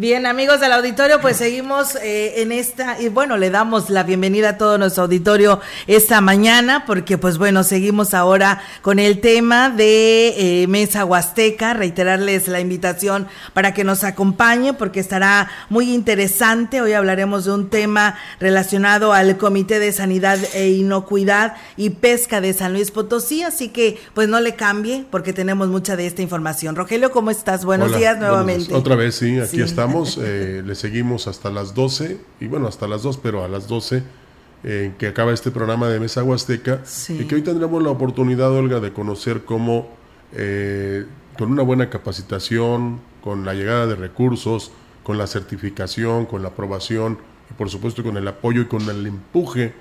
Bien, amigos del auditorio, pues seguimos eh, en esta, y bueno, le damos la bienvenida a todo nuestro auditorio esta mañana, porque pues bueno, seguimos ahora con el tema de eh, Mesa Huasteca, reiterarles la invitación para que nos acompañe, porque estará muy interesante, hoy hablaremos de un tema relacionado al Comité de Sanidad e Inocuidad y Pesca de San Luis Potosí, así que pues no le cambie, porque tenemos mucha de esta información. Rogelio, ¿cómo estás? Buenos días nuevamente. otra vez, sí, aquí estamos eh, le seguimos hasta las 12, y bueno, hasta las 2, pero a las 12, en que acaba este programa de Mesa Huasteca, y que hoy tendremos la oportunidad, Olga, de conocer cómo, eh, con una buena capacitación, con la llegada de recursos, con la certificación, con la aprobación, y por supuesto con el apoyo y con el empuje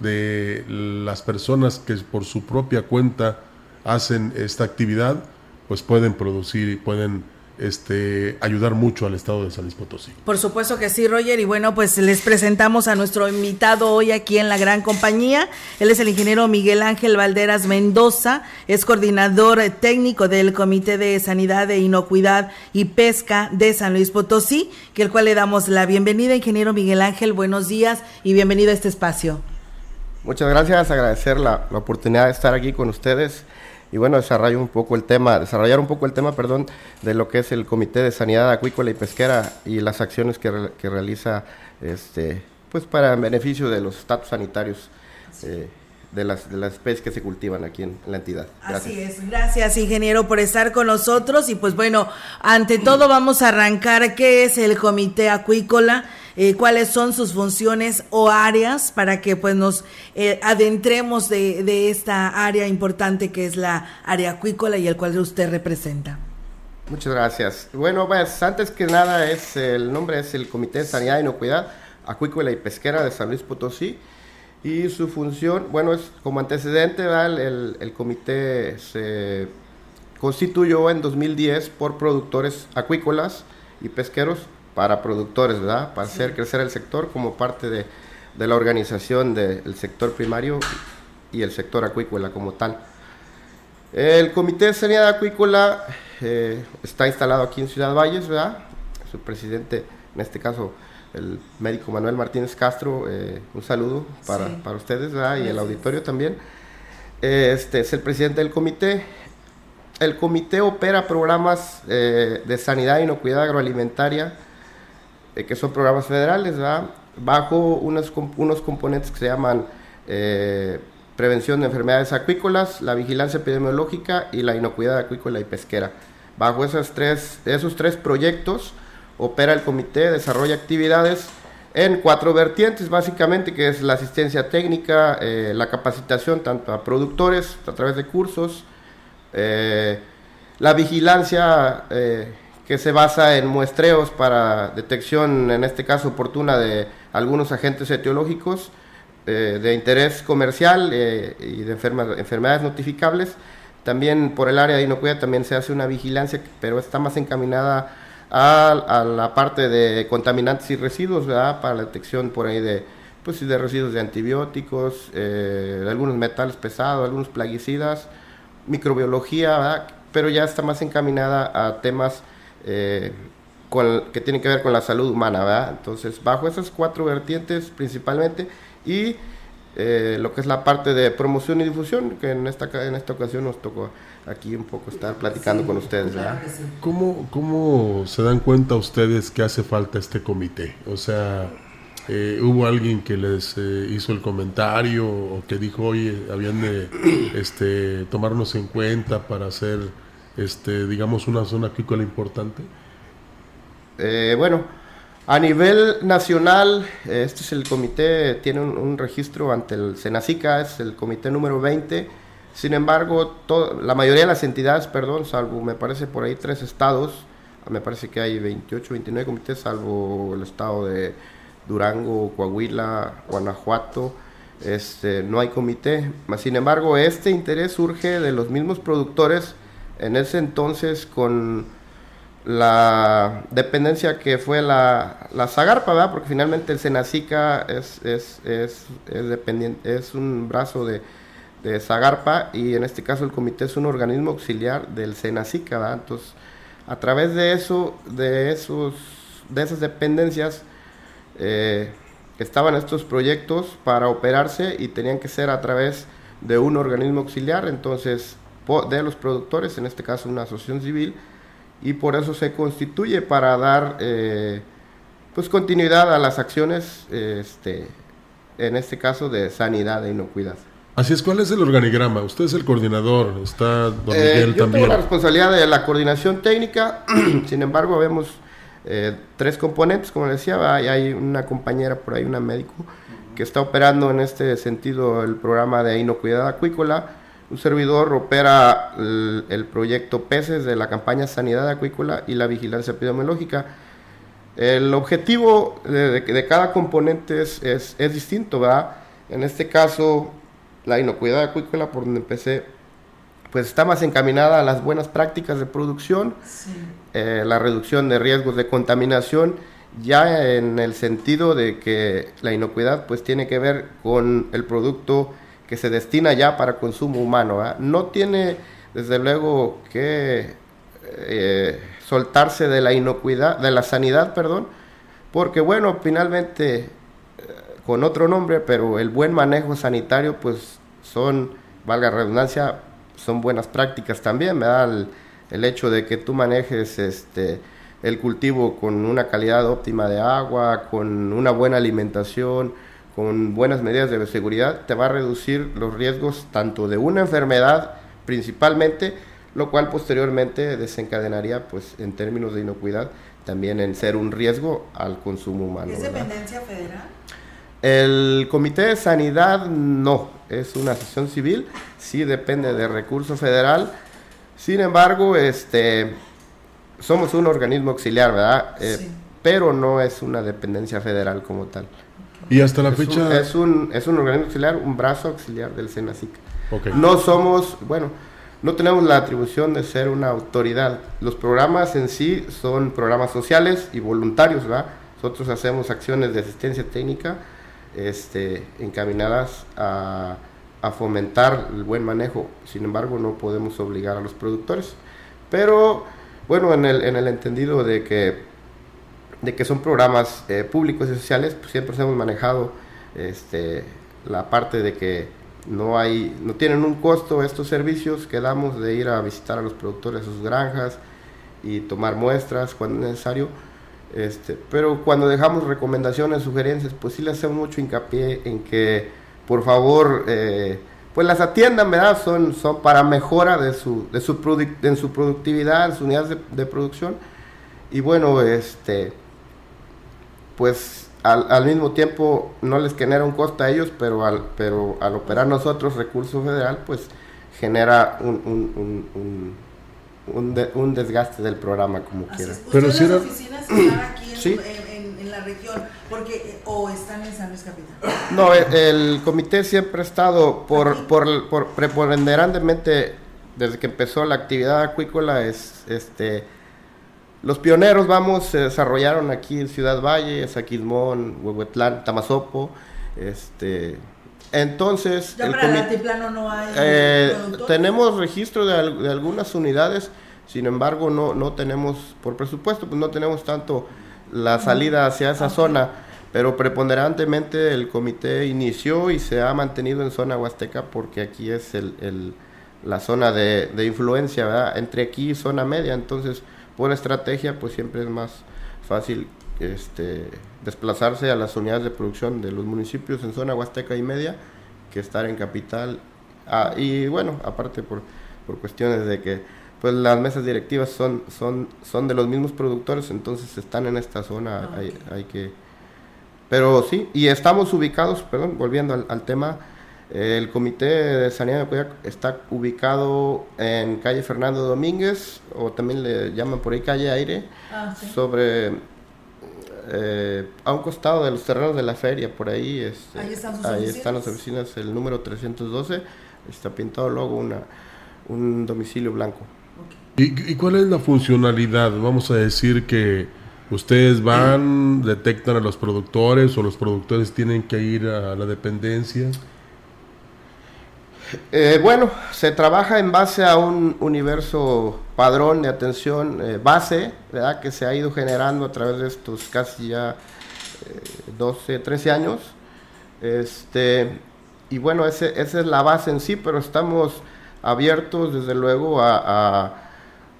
de las personas que por su propia cuenta hacen esta actividad, pues pueden producir y pueden este, ayudar mucho al estado de San Luis Potosí. Por supuesto que sí, Roger. Y bueno, pues les presentamos a nuestro invitado hoy aquí en la gran compañía. Él es el ingeniero Miguel Ángel Valderas Mendoza, es coordinador técnico del Comité de Sanidad e Inocuidad y Pesca de San Luis Potosí, que el cual le damos la bienvenida, ingeniero Miguel Ángel. Buenos días y bienvenido a este espacio. Muchas gracias, agradecer la, la oportunidad de estar aquí con ustedes y bueno, desarrollar un poco el tema, desarrollar un poco el tema, perdón, de lo que es el Comité de Sanidad Acuícola y Pesquera y las acciones que, que realiza este pues para beneficio de los estatus sanitarios eh, de las, de las especies que se cultivan aquí en, la entidad. Así es, gracias ingeniero por estar con nosotros y pues bueno, ante todo vamos a arrancar qué es el Comité Acuícola eh, cuáles son sus funciones o áreas para que pues nos eh, adentremos de, de, esta área importante que es la área acuícola y el cual usted representa. Muchas gracias. Bueno, pues antes que nada es el nombre es el Comité de Sanidad y Inocuidad Acuícola y Pesquera de San Luis Potosí y su función, bueno, es como antecedente, el, el comité se constituyó en 2010 por productores acuícolas y pesqueros para productores, ¿verdad? Para hacer crecer el sector como parte de, la organización del sector primario y el sector acuícola como tal. El Comité de Sanidad Acuícola eh, está instalado aquí en Ciudad Valles, ¿verdad? Su presidente, en este caso, el médico Manuel Martínez Castro, eh, un saludo para, ustedes, ¿verdad? Y el auditorio también. Este es el presidente del comité. El comité opera programas eh, de sanidad y inocuidad agroalimentaria eh, que son programas federales, bajo unos, unos componentes que se llaman eh, prevención de enfermedades acuícolas, la vigilancia epidemiológica y la inocuidad acuícola y pesquera. Bajo esos tres, esos tres proyectos opera el comité, desarrolla actividades en cuatro vertientes, básicamente, que es la asistencia técnica, eh, la capacitación tanto a productores a través de cursos, la vigilancia que se basa en muestreos para detección, en este caso oportuna, de algunos agentes etiológicos eh, de interés comercial eh, y de enfermedades notificables. También por el área de inocuidad también se hace una vigilancia, pero está más encaminada a, la parte de contaminantes y residuos, ¿verdad? Para la detección por ahí de, pues, de residuos de antibióticos, eh, de algunos metales pesados, algunos plaguicidas, microbiología, ¿verdad? Pero ya está más encaminada a temas eh, que tienen que ver con la salud humana, ¿verdad? Entonces, bajo esas cuatro vertientes principalmente y eh, lo que es la parte de promoción y difusión, que en esta, en esta ocasión nos tocó aquí un poco estar platicando con ustedes, ¿verdad? ¿Cómo, ¿Cómo se dan cuenta ustedes que hace falta este comité? O sea, eh, ¿hubo alguien que les hizo el comentario o que dijo, oye, habían de este, tomarnos en cuenta para hacer este, digamos, una zona agrícola importante? Eh, bueno, a nivel nacional, este es el comité, tiene un, registro ante el Senacica, es el comité número 20. Sin embargo, la mayoría de las entidades, perdón, salvo me parece por ahí tres estados, me parece que hay 28, 29 comités, salvo el estado de Durango, Coahuila, Guanajuato, este, no hay comité. Sin embargo, este interés surge de los mismos productores en ese entonces con la dependencia que fue la, la Zagarpa, ¿verdad? porque finalmente el Senacica es, es, es, dependiente, es un brazo de, de Zagarpa y en este caso el comité es un organismo auxiliar del Senacica. Entonces, a través de eso, de, esos, de esas dependencias, eh, estaban estos proyectos para operarse y tenían que ser a través de un organismo auxiliar, entonces de los productores, en este caso una asociación civil, y por eso se constituye para dar eh, pues continuidad a las acciones, este, en este caso de sanidad e inocuidad. Así es, ¿cuál es el organigrama? Usted es el coordinador, está don eh, Miguel yo también. Tengo la responsabilidad de la coordinación técnica, sin embargo, vemos eh, tres componentes, como decía, hay, hay una compañera por ahí, una médico, que está operando en este sentido el programa de inocuidad acuícola, un servidor opera el, proyecto PECES de la campaña Sanidad Acuícola y la vigilancia epidemiológica. El objetivo de, cada componente es, es, distinto, ¿verdad? En este caso, la inocuidad acuícola, por donde empecé, pues está más encaminada a las buenas prácticas de producción, eh, la reducción de riesgos de contaminación, ya en el sentido de que la inocuidad pues tiene que ver con el producto que se destina ya para consumo humano. No tiene, desde luego, que eh, soltarse de la inocuidad, de la sanidad, perdón, porque bueno, finalmente, con otro nombre, pero el buen manejo sanitario, pues son, valga redundancia, son buenas prácticas también, ¿verdad? El, el hecho de que tú manejes este el cultivo con una calidad óptima de agua, con una buena alimentación, con buenas medidas de seguridad, te va a reducir los riesgos tanto de una enfermedad principalmente, lo cual posteriormente desencadenaría, pues en términos de inocuidad, también en ser un riesgo al consumo humano. ¿Es dependencia federal? El Comité de Sanidad no, es una asociación civil, sí depende de recurso federal. Sin embargo, este, somos un organismo auxiliar, ¿verdad? Eh, pero no es una dependencia federal como tal. Y hasta la fecha... es, un, es un organismo auxiliar, un brazo auxiliar del SENACIC. No somos, bueno, no tenemos la atribución de ser una autoridad. Los programas en sí son programas sociales y voluntarios, ¿verdad? Nosotros hacemos acciones de asistencia técnica este, encaminadas a, a fomentar el buen manejo. Sin embargo, no podemos obligar a los productores. Pero, bueno, en el, en el entendido de que de que son programas eh, públicos y sociales, pues siempre hemos manejado este, la parte de que no hay, no tienen un costo estos servicios que damos de ir a visitar a los productores a sus granjas y tomar muestras cuando es necesario. Este, pero cuando dejamos recomendaciones, sugerencias, pues sí le hacemos mucho hincapié en que por favor eh, pues las atiendan, ¿verdad? Son, son para mejora de su, de su, en su productividad, en sus unidades de, producción. Y bueno, este pues al, mismo tiempo no les genera un costo a ellos, pero al, pero al operar nosotros recurso federal, pues genera un, desgaste del programa como quiera. Pero si las oficinas están aquí en, la región porque, o están en San Luis Capital? No, el, comité siempre ha estado por, por, por preponderantemente desde que empezó la actividad acuícola es este los pioneros, vamos, se desarrollaron aquí en Ciudad Valle, Saquismón, Huehuetlán, Tamazopo, este... Entonces... ¿Ya para el altiplano no hay eh, Tenemos registro de, algunas unidades, sin embargo no, no tenemos, por presupuesto, pues no tenemos tanto la salida hacia esa zona, pero preponderantemente el comité inició y se ha mantenido en zona huasteca porque aquí es el, la zona de, de influencia, ¿verdad? Entre aquí y zona media, entonces por estrategia, pues siempre es más fácil este, desplazarse a las unidades de producción de los municipios en zona huasteca y media que estar en capital. Ah, y bueno, aparte por, por cuestiones de que pues las mesas directivas son, son, son de los mismos productores, entonces están en esta zona, ah, hay, hay, que... Pero sí, y estamos ubicados, perdón, volviendo al, al tema, el Comité de Sanidad de Cuidado está ubicado en calle Fernando Domínguez, o también le llaman por ahí calle Aire, ah, sobre eh, a un costado de los terrenos de la feria, por ahí. Este, ahí están sus ahí oficinas. están las oficinas, el número 312, está pintado luego una, un domicilio blanco. ¿Y, cuál es la funcionalidad? Vamos a decir que ustedes van, detectan a los productores o los productores tienen que ir a la dependencia. Eh, bueno, se trabaja en base a un universo padrón de atención eh, base, ¿verdad? Que se ha ido generando a través de estos casi ya 12, eh, 13 años. Este, y bueno, esa es la base en sí, pero estamos abiertos desde luego a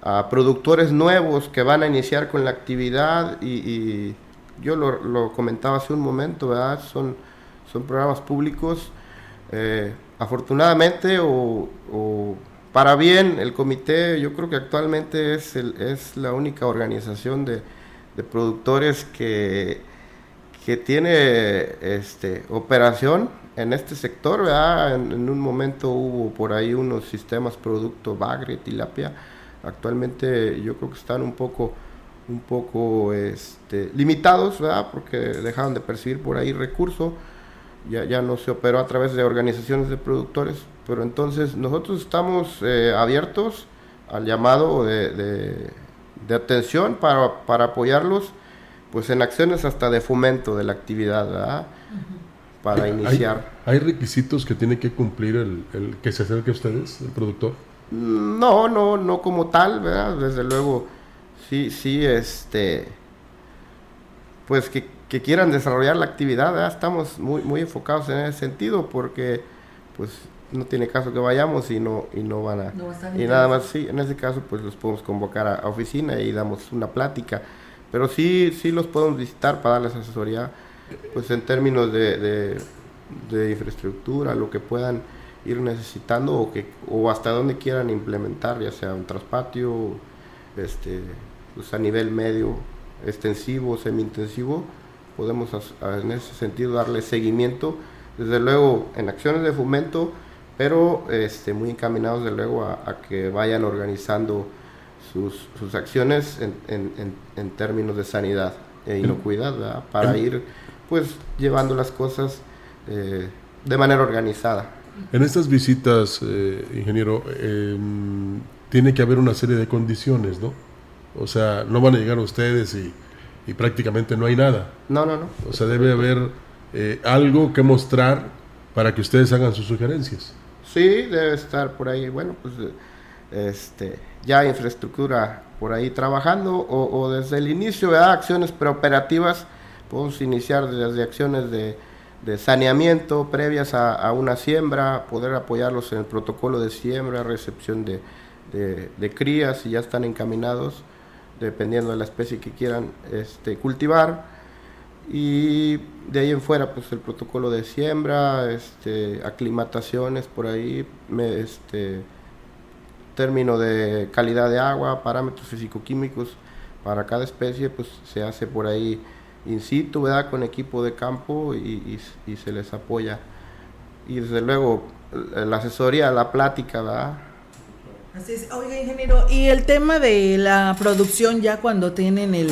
a productores nuevos que van a iniciar con la actividad y, yo lo, comentaba hace un momento, ¿verdad? Son, son programas públicos. Eh, afortunadamente o, para bien, el comité yo creo que actualmente es, la única organización de, productores que, tiene este, operación en este sector. En, un momento hubo por ahí unos sistemas producto bagre, tilapia actualmente yo creo que están un poco este, limitados. Porque dejaron de percibir por ahí recursos, ya, ya no se operó a través de organizaciones de productores, pero entonces nosotros estamos eh, abiertos al llamado de, de, atención para, para, apoyarlos pues en acciones hasta de fomento de la actividad, ¿verdad? Para iniciar. ¿Hay, requisitos que tiene que cumplir el, el que se acerque a ustedes, el productor? No, no, no como tal, ¿verdad? Desde luego, sí, sí, este, pues que, quieran desarrollar la actividad, ¿verdad? Estamos muy, muy enfocados en ese sentido porque, pues, no tiene caso que vayamos y no, y no van a... y nada más, sí, en ese caso, pues los podemos convocar a, oficina y damos una plática, pero sí, sí los podemos visitar para darles asesoría, pues en términos de, de, de infraestructura, lo que puedan ir necesitando o, que, o hasta donde quieran implementar, ya sea un traspatio, este, pues a nivel medio, extensivo, semi-intensivo, podemos en ese sentido darle seguimiento, desde luego en acciones de fomento, pero este, muy encaminados desde luego a, que vayan organizando sus, sus acciones en, en, en, términos de sanidad e inocuidad, para ir pues llevando las cosas eh, de manera organizada. En estas visitas, eh, ingeniero, em, tiene que haber una serie de condiciones, ¿no? O sea, no van a llegar ustedes y, prácticamente no hay nada. No, no, no. O sea, debe haber eh, algo que mostrar para que ustedes hagan sus sugerencias. Sí, debe estar por ahí. Bueno, pues este, ya infraestructura por ahí trabajando o, desde el inicio, de Acciones preoperativas, podemos iniciar desde acciones de de saneamiento previas a, una siembra, poder apoyarlos en el protocolo de siembra, recepción de, de, crías si ya están encaminados, dependiendo de la especie que quieran este, cultivar. Y de ahí en fuera, pues el protocolo de siembra, este, aclimataciones por ahí, este, término de calidad de agua, parámetros físico-químicos para cada especie, pues se hace por ahí in situ, ¿verdad? Con equipo de campo y, se les apoya. Y desde luego la asesoría, la plática, ¿verdad? Así es. Oiga, ingeniero, y el tema de la producción ya cuando tienen el,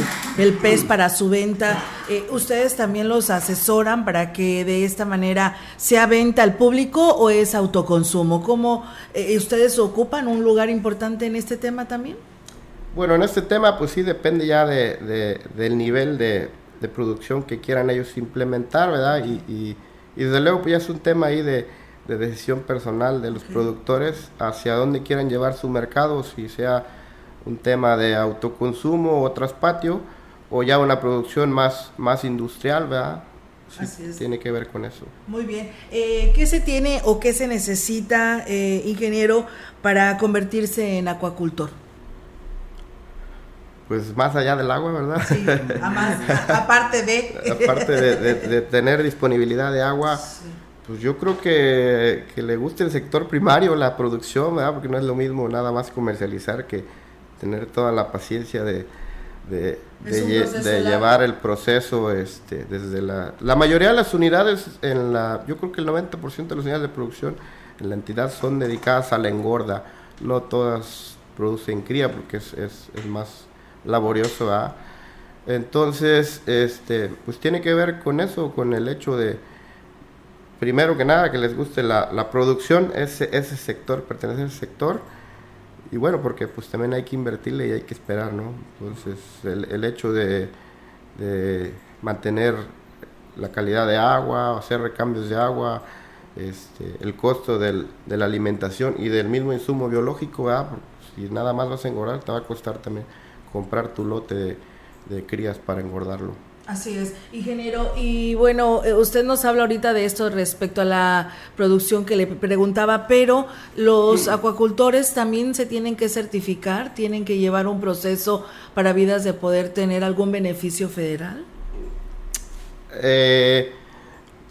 pez para su venta, eh, ¿ustedes también los asesoran para que de esta manera sea venta al público o es autoconsumo? ¿Cómo eh, ustedes ocupan un lugar importante en este tema también? Bueno, en este tema pues sí depende ya de, del nivel de, producción que quieran ellos implementar, ¿verdad? Y, desde luego pues ya es un tema ahí de, decisión personal de los productores hacia dónde quieran llevar su mercado, si sea un tema de autoconsumo o traspatio o ya una producción más, más industrial, ¿verdad? Sí, tiene que ver con eso. Muy bien. Eh, ¿Qué se tiene o qué se necesita, eh, ingeniero, para convertirse en acuacultor? pues más allá del agua, ¿verdad? Sí, aparte de... aparte de, tener disponibilidad de agua, pues yo creo que, que, le guste el sector primario, la producción, ¿verdad? Porque no es lo mismo nada más comercializar que tener toda la paciencia de, de, llevar el proceso este, desde la... La mayoría de las unidades, en la, yo creo que el 90% de las unidades de producción en la entidad son dedicadas a la engorda, no todas producen cría porque es, es, es más laborioso, Entonces, este, pues tiene que ver con eso, con el hecho de, primero que nada, que les guste la, la producción, ese, ese sector, pertenece a ese sector, y bueno, porque pues también hay que invertirle y hay que esperar, ¿no? Entonces, el, el hecho de, de, mantener la calidad de agua, hacer recambios de agua, este, el costo del, de la alimentación y del mismo insumo biológico, si nada más vas a engordar, te va a costar también comprar tu lote de, de crías para engordarlo. Así es, ingeniero. Y bueno, eh, usted nos habla ahorita de esto respecto a la producción que le preguntaba, pero los acuacultores también se tienen que certificar, tienen que llevar un proceso para vidas de poder tener algún beneficio federal. Eh,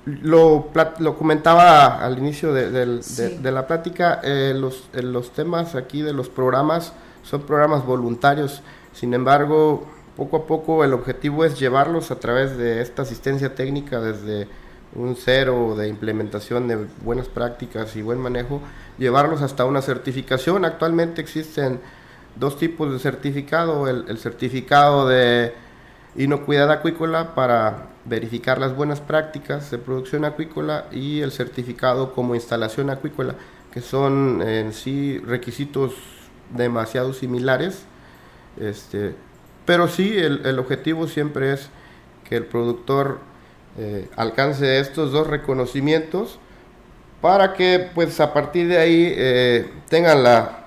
lo, lo, comentaba al inicio de, de, la plática, eh, los, los temas aquí de los programas son programas voluntarios, sin embargo, poco a poco el objetivo es llevarlos a través de esta asistencia técnica desde un cero de implementación de buenas prácticas y buen manejo, llevarlos hasta una certificación. Actualmente existen dos tipos de certificado, el, certificado de inocuidad acuícola para verificar las buenas prácticas de producción acuícola y el certificado como instalación acuícola, que son en sí requisitos demasiado similares. Este, pero sí, el, objetivo siempre es que el productor eh, alcance estos dos reconocimientos para que pues a partir de ahí eh, tengan la,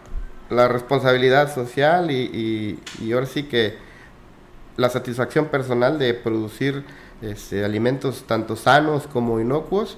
responsabilidad social y, ahora sí que la satisfacción personal de producir este, alimentos tanto sanos como inocuos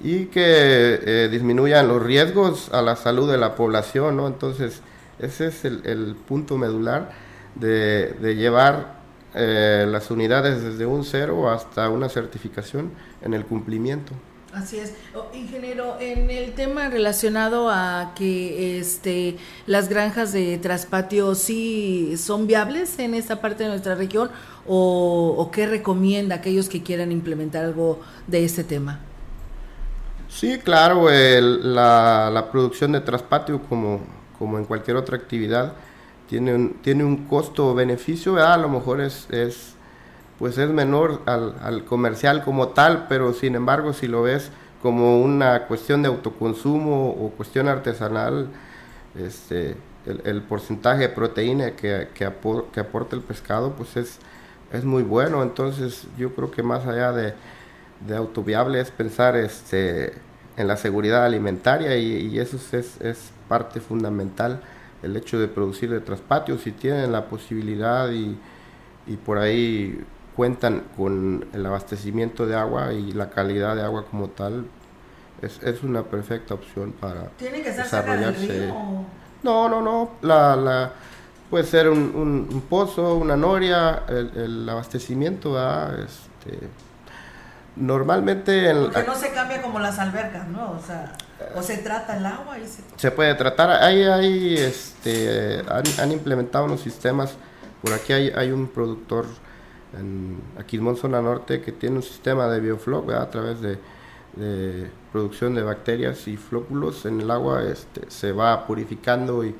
y que eh, disminuyan los riesgos a la salud de la población, ¿no? Entonces, ese es el, el punto medular de, llevar eh, las unidades desde un cero hasta una certificación en el cumplimiento. Así es. Oh, ingeniero, en el tema relacionado a que este las granjas de traspatio sí son viables en esta parte de nuestra región o, qué recomienda a aquellos que quieran implementar algo de este tema. Sí, claro, la, la, producción de traspatio como, como en cualquier otra actividad tiene un, tiene un costo-beneficio, a lo mejor es, es, pues es menor al, al, comercial como tal, pero sin embargo si lo ves como una cuestión de autoconsumo o cuestión artesanal, este, el, porcentaje de proteína que, que, aporta el pescado pues es, es muy bueno, entonces yo creo que más allá de, de autoviable es pensar este, en la seguridad alimentaria y, y eso es, es parte fundamental el hecho de producir de traspatio, si tienen la posibilidad y, y por ahí cuentan con el abastecimiento de agua y la calidad de agua como tal, es, es una perfecta opción para ¿Tiene que desarrollarse. No, no, no. La, la, puede ser un, un, pozo, una noria, el, el abastecimiento, este, normalmente... Porque no se cambia como las albercas, ¿no? O sea... ¿O se trata el agua? Y se... se... puede tratar. Hay, hay, este, han, implementado unos sistemas. Por aquí hay, hay un productor en, aquí en Zona Norte que tiene un sistema de biofloc a través de, de, producción de bacterias y flóculos en el agua. Este, se va purificando y,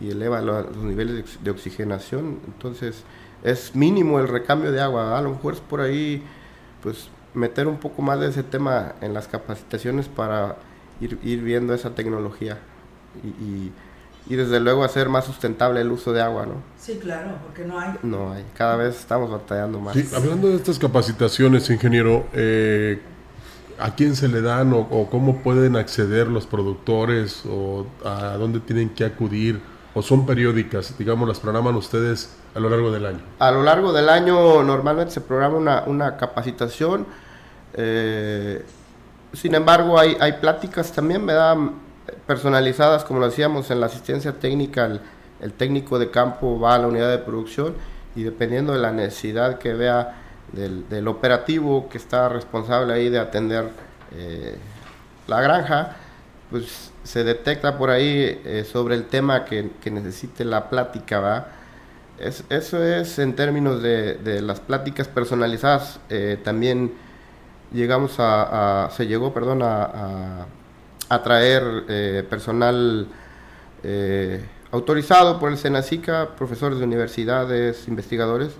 y eleva los, niveles de, oxigenación. Entonces es mínimo el recambio de agua. A lo mejor es por ahí pues meter un poco más de ese tema en las capacitaciones para ir, viendo esa tecnología y, y, desde luego hacer más sustentable el uso de agua, ¿no? Sí, claro, porque no hay. No hay, cada vez estamos batallando más. Sí, hablando de estas capacitaciones, ingeniero, eh, ¿a quién se le dan o, cómo pueden acceder los productores o a dónde tienen que acudir? ¿O son periódicas? Digamos, las programan ustedes a lo largo del año. A lo largo del año normalmente se programa una, una capacitación. Eh, sin embargo, hay, hay pláticas también, ¿verdad? Personalizadas, como lo decíamos, en la asistencia técnica, el, técnico de campo va a la unidad de producción y dependiendo de la necesidad que vea del, operativo que está responsable ahí de atender eh, la granja, pues se detecta por ahí eh, sobre el tema que, necesite la plática, ¿va? eso es en términos de, las pláticas personalizadas, eh, también llegamos a, se llegó, perdón, a, a, traer eh, personal eh, autorizado por el SENACICA, profesores de universidades, investigadores,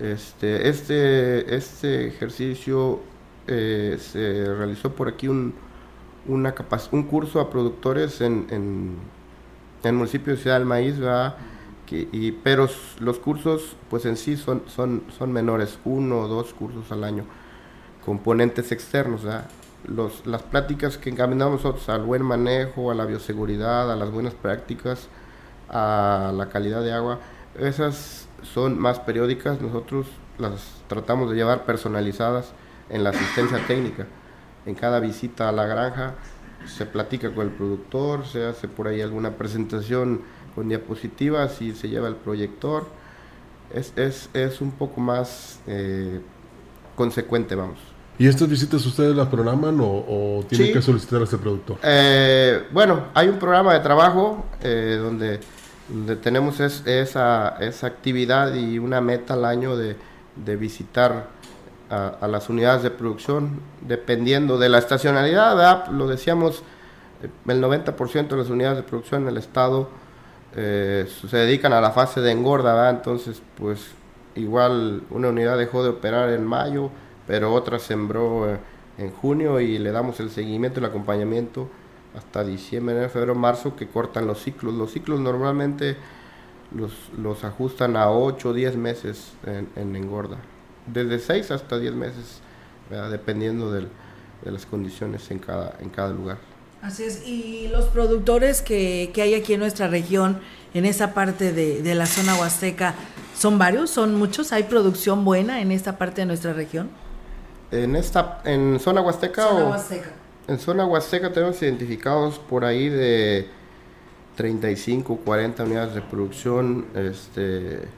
Este, este, este ejercicio eh, se realizó por aquí un, una un curso a productores en, en, el municipio de Ciudad del Maíz, y, pero los cursos pues en sí son, son, son menores, uno o dos cursos al año, componentes externos. Los, las pláticas que encaminamos nosotros al buen manejo, a la bioseguridad, a las buenas prácticas, a la calidad de agua, esas son más periódicas, nosotros las tratamos de llevar personalizadas en la asistencia técnica. En cada visita a la granja se platica con el productor, se hace por ahí alguna presentación con diapositivas y se lleva el proyector. Es, es, es un poco más eh, consecuente, vamos. ¿Y estas visitas ustedes las programan o, tienen que solicitar a este productor? Eh, bueno, hay un programa de trabajo eh, donde, donde tenemos esa, esa actividad y una meta al año de, de visitar a, las unidades de producción, dependiendo de la estacionalidad, lo decíamos, eh, el 90% de las unidades de producción en el estado eh, se dedican a la fase de engorda, entonces pues igual una unidad dejó de operar en mayo, pero otra sembró eh, en junio y le damos el seguimiento, el acompañamiento hasta diciembre, enero, febrero, marzo, que cortan los ciclos. Los ciclos normalmente los, los ajustan a 8 o 10 meses en engorda desde 6 hasta 10 meses, dependiendo de las condiciones en cada, en cada lugar. Así es, y los productores que, que hay aquí en nuestra región, en esa parte de, de, la zona huasteca, ¿son varios? ¿Son muchos? ¿Hay producción buena en esta parte de nuestra región? En esta, en zona huasteca zona Huasteca. En zona huasteca tenemos identificados por ahí de 35, 40 unidades de producción, este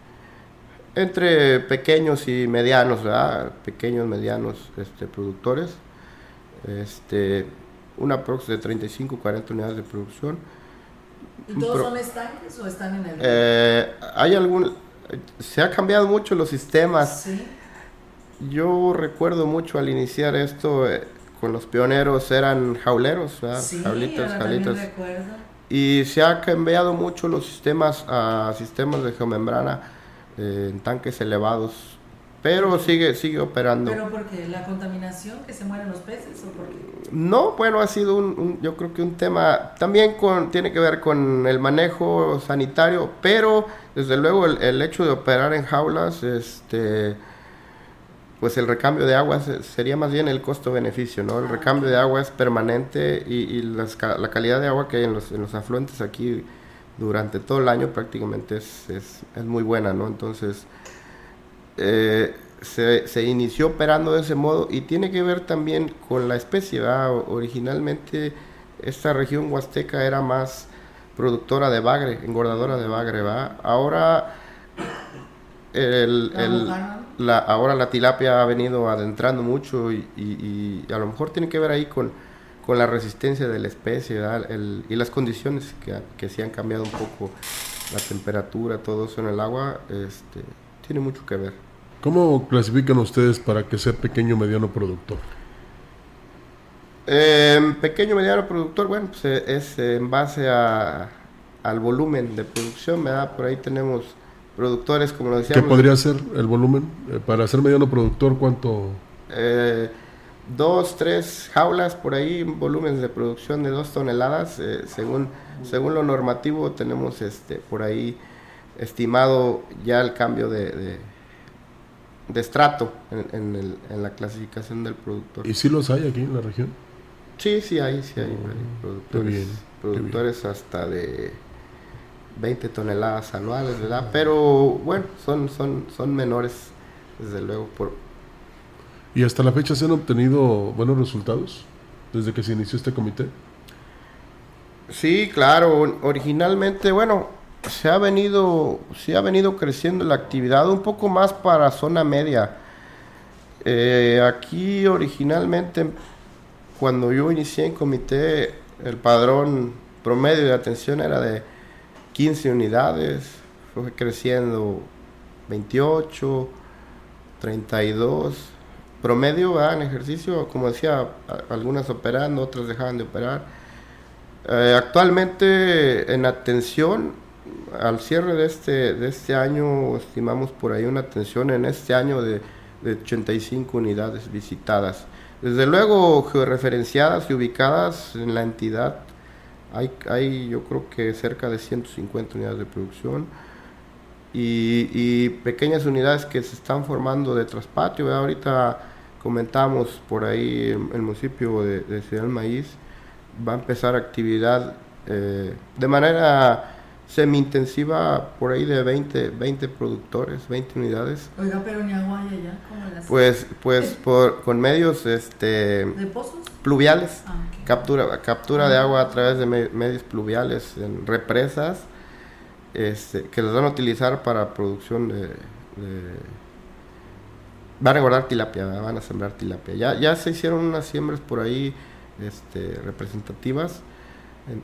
entre pequeños y medianos, ¿verdad? Pequeños, medianos este, productores. Este, una prox de 35, 40 unidades de producción. ¿Y todos son estanques o están en el eh, Hay algún... Se ha cambiado mucho los sistemas. ¿Sí? Yo recuerdo mucho al iniciar esto, eh, con los pioneros eran jauleros, ¿verdad? Sí, jaulitas, jaulitas. Y se ha cambiado mucho los sistemas a sistemas de geomembrana eh, en tanques elevados, pero sigue sigue operando. ¿Pero porque la contaminación que se mueren los peces o por qué? No, bueno, ha sido un, yo creo que un tema también con, tiene que ver con el manejo sanitario, pero desde luego el, hecho de operar en jaulas, este pues el recambio de agua sería más bien el costo-beneficio, ¿no? El recambio de agua es permanente y, la calidad de agua que hay en los, en los afluentes aquí durante todo el año prácticamente es, muy buena, ¿no? Entonces, eh, se, inició operando de ese modo y tiene que ver también con la especie, ¿verdad? Originalmente esta región huasteca era más productora de bagre, engordadora de bagre, ¿va? Ahora el, el, la, ahora la tilapia ha venido adentrando mucho y, y, y, a lo mejor tiene que ver ahí con con la resistencia de la especie y las condiciones que, que sí han cambiado un poco, la temperatura, todo eso en el agua, este, tiene mucho que ver. ¿Cómo clasifican ustedes para que sea pequeño o mediano productor? Eh, pequeño mediano productor, bueno, pues eh, es en base a, al volumen de producción, ¿verdad? Por ahí tenemos productores, como lo decíamos. ¿Qué podría ser el volumen? Eh, para ser mediano productor, ¿cuánto? Eh, dos, tres jaulas por ahí, volúmenes de producción de dos toneladas, eh, según, según lo normativo tenemos este por ahí estimado ya el cambio de, de, estrato en, en, la clasificación del productor. ¿Y si los hay aquí en la región? Sí, sí hay, sí hay, productores, productores hasta de 20 toneladas anuales, ¿verdad? Pero bueno, son, son, son menores, desde luego, por, ¿Y hasta la fecha se han obtenido buenos resultados desde que se inició este comité? Sí, claro. Originalmente, bueno, se ha venido, se ha venido creciendo la actividad un poco más para zona media. Eh, aquí originalmente, cuando yo inicié en comité, el padrón promedio de atención era de 15 unidades, fue creciendo 28, 32 promedio en ejercicio, como decía, algunas operando, otras dejaban de operar. Eh, actualmente en atención al cierre de este, de este año estimamos por ahí una atención en este año de, de 85 unidades visitadas. Desde luego georreferenciadas y ubicadas en la entidad hay, hay yo creo que cerca de 150 unidades de producción y, pequeñas unidades que se están formando de traspatio. Ahorita comentamos por ahí el, municipio de, de, Ciudad del Maíz va a empezar actividad eh, de manera semi-intensiva por ahí de 20, 20 productores, 20 unidades. Oiga, pero ni agua hay allá, Pues, pues por, con medios este, ¿De pozos? Pluviales, ah, captura, captura de agua a través de medios pluviales en represas este, que los van a utilizar para producción de, van a guardar tilapia, van a sembrar tilapia. Ya, ya se hicieron unas siembras por ahí este, representativas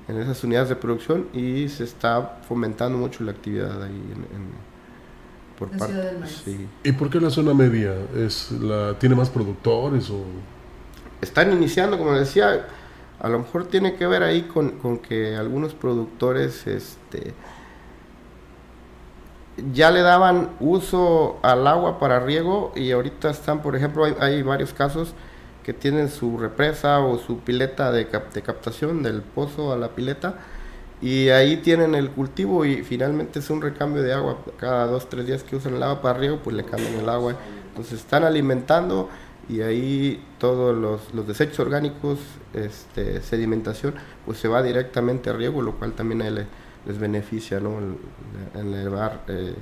en, esas unidades de producción y se está fomentando mucho la actividad ahí en, por parte sí. ¿Y por qué la zona media es la tiene más productores o están iniciando, como decía, a lo mejor tiene que ver ahí con, con que algunos productores este ya le daban uso al agua para riego y ahorita están, por ejemplo, hay, hay varios casos que tienen su represa o su pileta de, de, captación del pozo a la pileta y ahí tienen el cultivo y finalmente es un recambio de agua. Cada dos tres días que usan el agua para riego pues le cambian el agua. Entonces están alimentando y ahí todos los, los desechos orgánicos este, sedimentación pues se va directamente a riego lo cual también les beneficia no en elevar eh,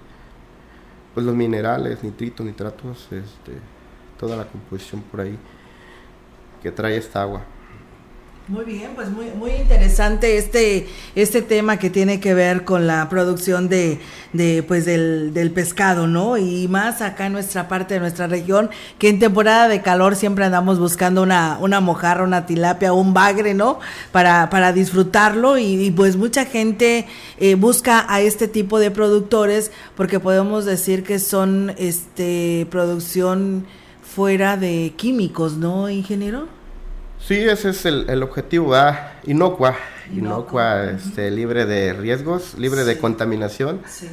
pues los minerales nitritos nitratos este, toda la composición por ahí que trae esta agua. Muy bien, pues muy, muy interesante este, este tema que tiene que ver con la producción de, de pues del, del, pescado, ¿no? Y más acá en nuestra parte de nuestra región, que en temporada de calor siempre andamos buscando una, una mojarra, una tilapia, un bagre, ¿no? Para, para disfrutarlo y, pues mucha gente eh, busca a este tipo de productores porque podemos decir que son este producción fuera de químicos, ¿no, ingeniero? Sí, ese es el, objetivo, ¿verdad? Inocua, inocua, este, libre de riesgos, libre de contaminación. Sí.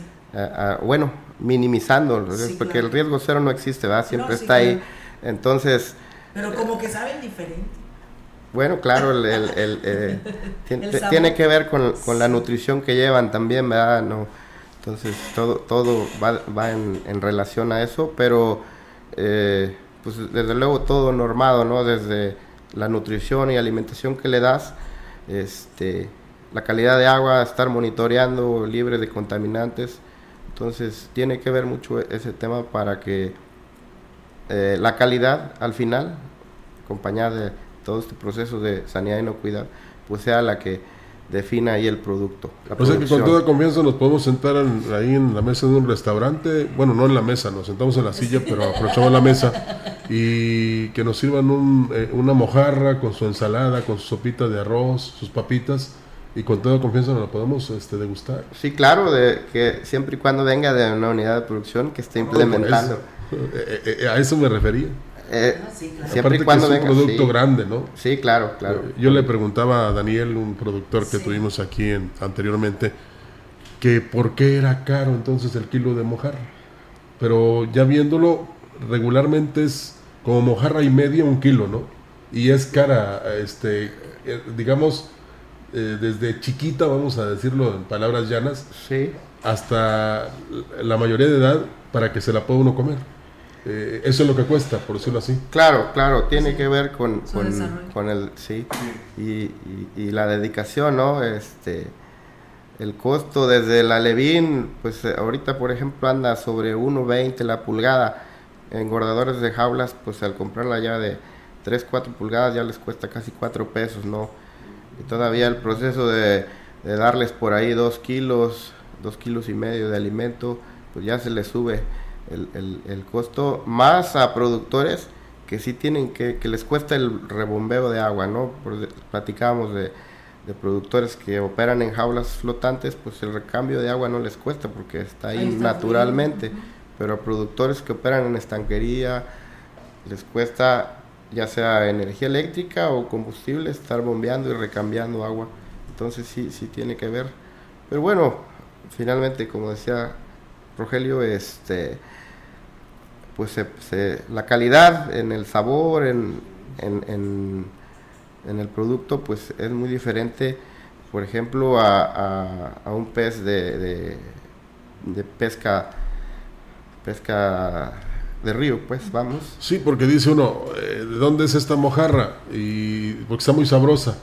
Bueno, minimizando, porque el riesgo cero no existe, ¿verdad? Siempre está ahí. Entonces... Pero como que saben diferente. Bueno, claro, el, el, eh, tiene, que ver con, con, la nutrición que llevan también, ¿verdad? No, entonces todo, todo va, va en, en relación a eso, pero... Eh, pues desde luego todo normado, ¿no? Desde la nutrición y alimentación que le das, este, la calidad de agua, estar monitoreando libre de contaminantes. Entonces tiene que ver mucho ese tema para que eh, la calidad al final, acompañada de todo este proceso de sanidad y inocuidad, pues sea la que defina ahí el producto. o sea que con toda confianza nos podemos sentar ahí en la mesa de un restaurante, bueno, no en la mesa, nos sentamos en la silla, pero aprovechamos la mesa y que nos sirvan un, eh, una mojarra con su ensalada, con su sopita de arroz, sus papitas y con toda confianza nos la podemos este, degustar. Sí, claro, de que siempre y cuando venga de una unidad de producción que esté implementando. Eh, eh, a eso me refería. Eh, Siempre y cuando es un producto grande, ¿no? Sí, claro, claro. Eh, yo le preguntaba a Daniel, un productor que tuvimos aquí en, anteriormente, que por qué era caro entonces el kilo de mojarra. Pero ya viéndolo, regularmente es como mojarra y media un kilo, ¿no? Y es cara, este, eh, digamos, desde chiquita, vamos a decirlo en palabras llanas, sí. hasta la mayoría de edad para que se la pueda uno comer. Eh, eso es lo que cuesta, por decirlo así. Claro, claro, tiene que ver con, con, el, sí, y, y, la dedicación, ¿no? Este, el costo desde la Levín, pues eh, ahorita por ejemplo anda sobre 1.20 la pulgada, engordadores de jaulas, pues al comprarla ya de 3, 4 pulgadas ya les cuesta casi 4 pesos, ¿no? Y todavía el proceso de, de darles por ahí 2 kilos, 2 kilos y medio de alimento, pues ya se les sube el, el, costo, más a productores que sí tienen que, que les cuesta el rebombeo de agua, ¿no? platicábamos de, de, productores que operan en jaulas flotantes, pues el recambio de agua no les cuesta porque está ahí, naturalmente, pero a productores que operan en estanquería les cuesta ya sea energía eléctrica o combustible estar bombeando y recambiando agua, entonces sí, sí tiene que ver. Pero bueno, finalmente, como decía Rogelio, este, pues la calidad en el sabor, en, en, el producto, pues es muy diferente, por ejemplo, a, a, un pez de, de, pesca, pesca de río, pues vamos. Sí, porque dice uno, eh, ¿de dónde es esta mojarra? Y porque está muy sabrosa.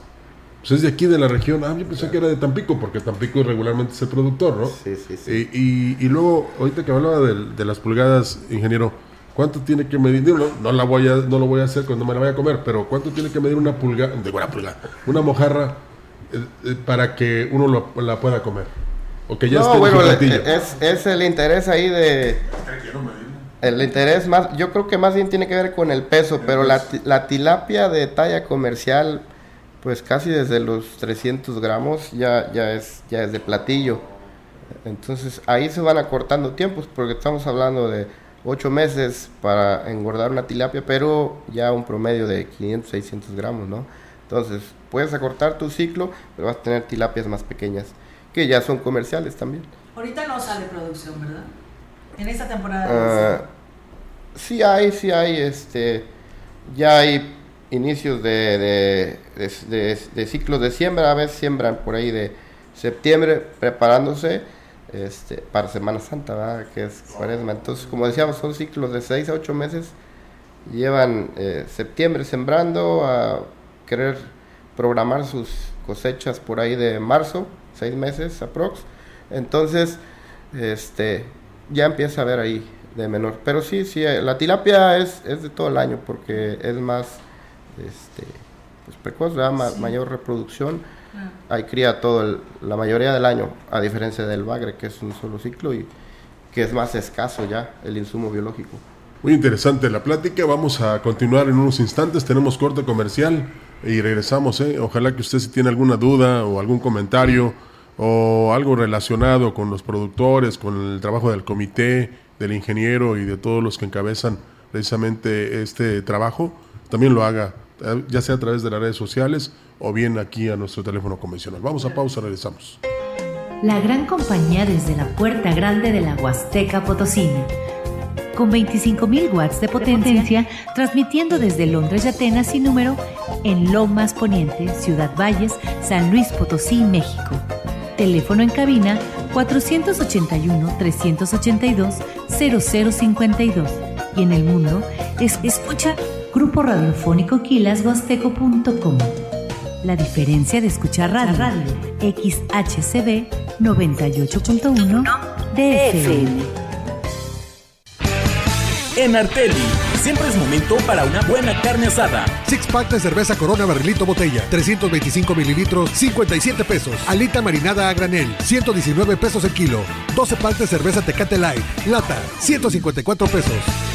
Pues es de aquí, de la región. Ah, yo pensé que era de Tampico, porque Tampico regularmente es el productor, ¿no? Sí, sí, sí. Y, y, luego, ahorita que hablaba de, las pulgadas, ingeniero, ¿cuánto tiene que medir? No, no, la voy a, no lo voy a hacer cuando me la vaya a comer, pero ¿cuánto tiene que medir una pulgada, de buena pulgada, una mojarra eh, eh, para que uno la pueda comer? O que ya no, bueno, es, es el interés ahí de... El interés más, yo creo que más bien tiene que ver con el peso, pero la, la tilapia de talla comercial, pues casi desde los 300 gramos ya, ya, es, ya es de platillo. Entonces ahí se van acortando tiempos, porque estamos hablando de 8 meses para engordar una tilapia, pero ya un promedio de 500, 600 gramos, ¿no? Entonces puedes acortar tu ciclo, pero vas a tener tilapias más pequeñas, que ya son comerciales también. Ahorita no sale producción, ¿verdad? En esta temporada. Uh, sí hay, sí hay, este, ya hay inicios de, de, de, ciclos de siembra, a veces siembran por ahí de septiembre preparándose este, para Semana Santa, que es cuaresma. Entonces, como decíamos, son ciclos de 6 a 8 meses, llevan eh, septiembre sembrando a querer programar sus cosechas por ahí de marzo, 6 meses aprox. Entonces, este, ya empieza a ver ahí de menor. Pero sí, sí, la tilapia es, es de todo el año porque es más este, pues precoz, da mayor reproducción. Hay cría todo la mayoría del año, a diferencia del bagre, que es un solo ciclo y que es más escaso ya el insumo biológico. Muy interesante la plática. Vamos a continuar en unos instantes. Tenemos corte comercial y regresamos. ¿eh? Ojalá que usted si tiene alguna duda o algún comentario o algo relacionado con los productores, con el trabajo del comité, del ingeniero y de todos los que encabezan precisamente este trabajo, también lo haga, ya sea a través de las redes sociales o bien aquí a nuestro teléfono convencional. Vamos a pausa, regresamos. La gran compañía desde la puerta grande de la Huasteca Potosina. Con 25.000 watts de potencia, transmitiendo desde Londres y Atenas sin número en Lomas Poniente, Ciudad Valles, San Luis Potosí, México. Teléfono en cabina 481-382-0052 y en el mundo es escucha Grupo Radiofónico Quilashuasteco.com. La diferencia de escuchar radio, radio XHCB 98.1 DFM. En Arteli, siempre es momento para una buena carne asada. Six pack de cerveza Corona Barrilito Botella, 325 mililitros, 57 pesos. Alita marinada a granel, 119 pesos el kilo. 12 pack de cerveza Tecate Light, lata, 154 pesos.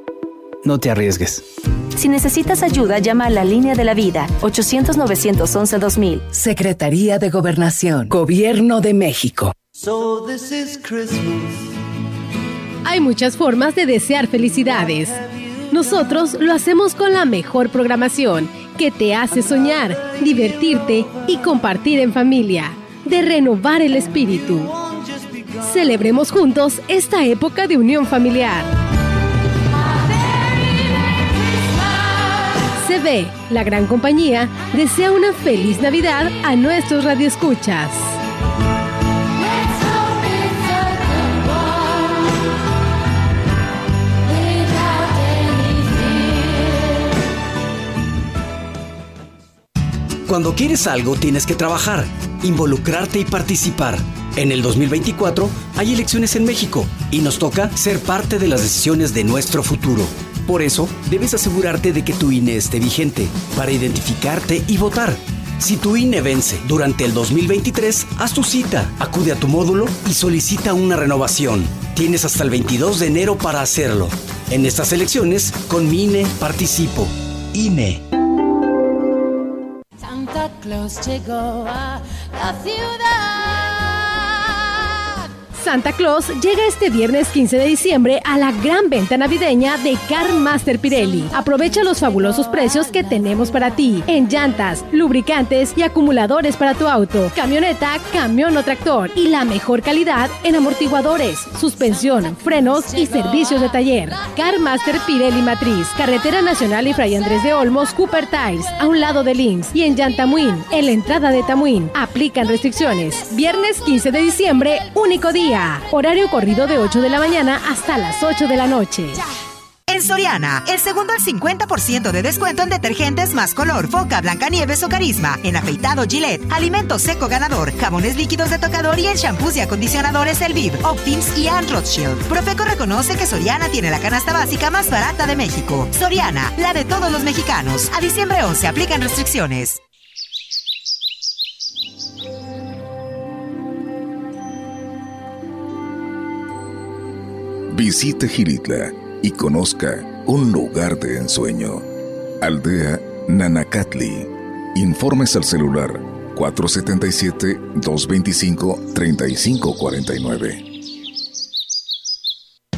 No te arriesgues. Si necesitas ayuda, llama a la línea de la vida 800-911-2000. Secretaría de Gobernación. Gobierno de México. Hay muchas formas de desear felicidades. Nosotros lo hacemos con la mejor programación que te hace soñar, divertirte y compartir en familia, de renovar el espíritu. Celebremos juntos esta época de unión familiar. CB, la gran compañía, desea una feliz Navidad a nuestros radioescuchas. Cuando quieres algo tienes que trabajar, involucrarte y participar. En el 2024 hay elecciones en México y nos toca ser parte de las decisiones de nuestro futuro. Por eso, debes asegurarte de que tu INE esté vigente para identificarte y votar. Si tu INE vence durante el 2023, haz tu cita, acude a tu módulo y solicita una renovación. Tienes hasta el 22 de enero para hacerlo. En estas elecciones, con mi INE participo. INE. Santa Claus llegó a la ciudad. Santa Claus llega este viernes 15 de diciembre a la gran venta navideña de Car Master Pirelli. Aprovecha los fabulosos precios que tenemos para ti en llantas, lubricantes y acumuladores para tu auto, camioneta, camión o tractor y la mejor calidad en amortiguadores, suspensión, frenos y servicios de taller. Car Master Pirelli Matriz, Carretera Nacional y Fray Andrés de Olmos, Cooper Tiles, a un lado de Links y en Yantamuín, en la entrada de Tamuín. Aplican restricciones. Viernes 15 de diciembre, único día. Horario corrido de 8 de la mañana hasta las 8 de la noche. En Soriana, el segundo al 50% de descuento en detergentes más color, foca, Blancanieves o carisma, en afeitado Gillette, alimento seco ganador, jabones líquidos de tocador y en shampoos y acondicionadores Elviv, Optims y Ann Rothschild. Profeco reconoce que Soriana tiene la canasta básica más barata de México. Soriana, la de todos los mexicanos. A diciembre 11 aplican restricciones. Visite Giritla y conozca un lugar de ensueño. Aldea Nanacatli. Informes al celular 477-225-3549.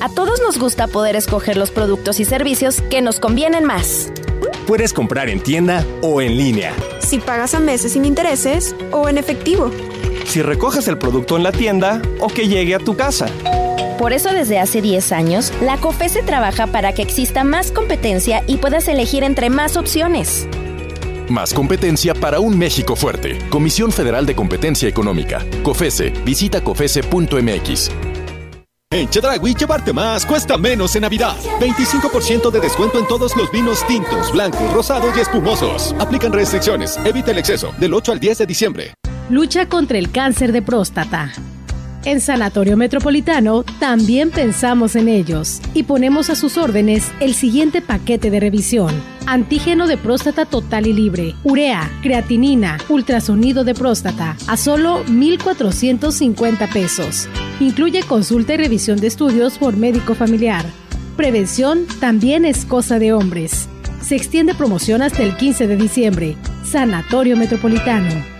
A todos nos gusta poder escoger los productos y servicios que nos convienen más. Puedes comprar en tienda o en línea. Si pagas a meses sin intereses o en efectivo. Si recoges el producto en la tienda o que llegue a tu casa. Por eso desde hace 10 años, la COFESE trabaja para que exista más competencia y puedas elegir entre más opciones. Más competencia para un México fuerte. Comisión Federal de Competencia Económica. COFESE. Visita COFESE.mx. En Chedragui llevarte más cuesta menos en Navidad. 25% de descuento en todos los vinos tintos, blancos, rosados y espumosos. Aplican restricciones. Evita el exceso. Del 8 al 10 de diciembre. Lucha contra el cáncer de próstata. En Sanatorio Metropolitano también pensamos en ellos y ponemos a sus órdenes el siguiente paquete de revisión. Antígeno de próstata total y libre, urea, creatinina, ultrasonido de próstata, a solo 1,450 pesos. Incluye consulta y revisión de estudios por médico familiar. Prevención también es cosa de hombres. Se extiende promoción hasta el 15 de diciembre. Sanatorio Metropolitano.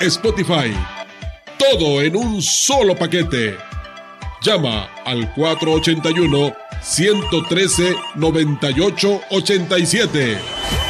Spotify. Todo en un solo paquete. Llama al 481 113 9887.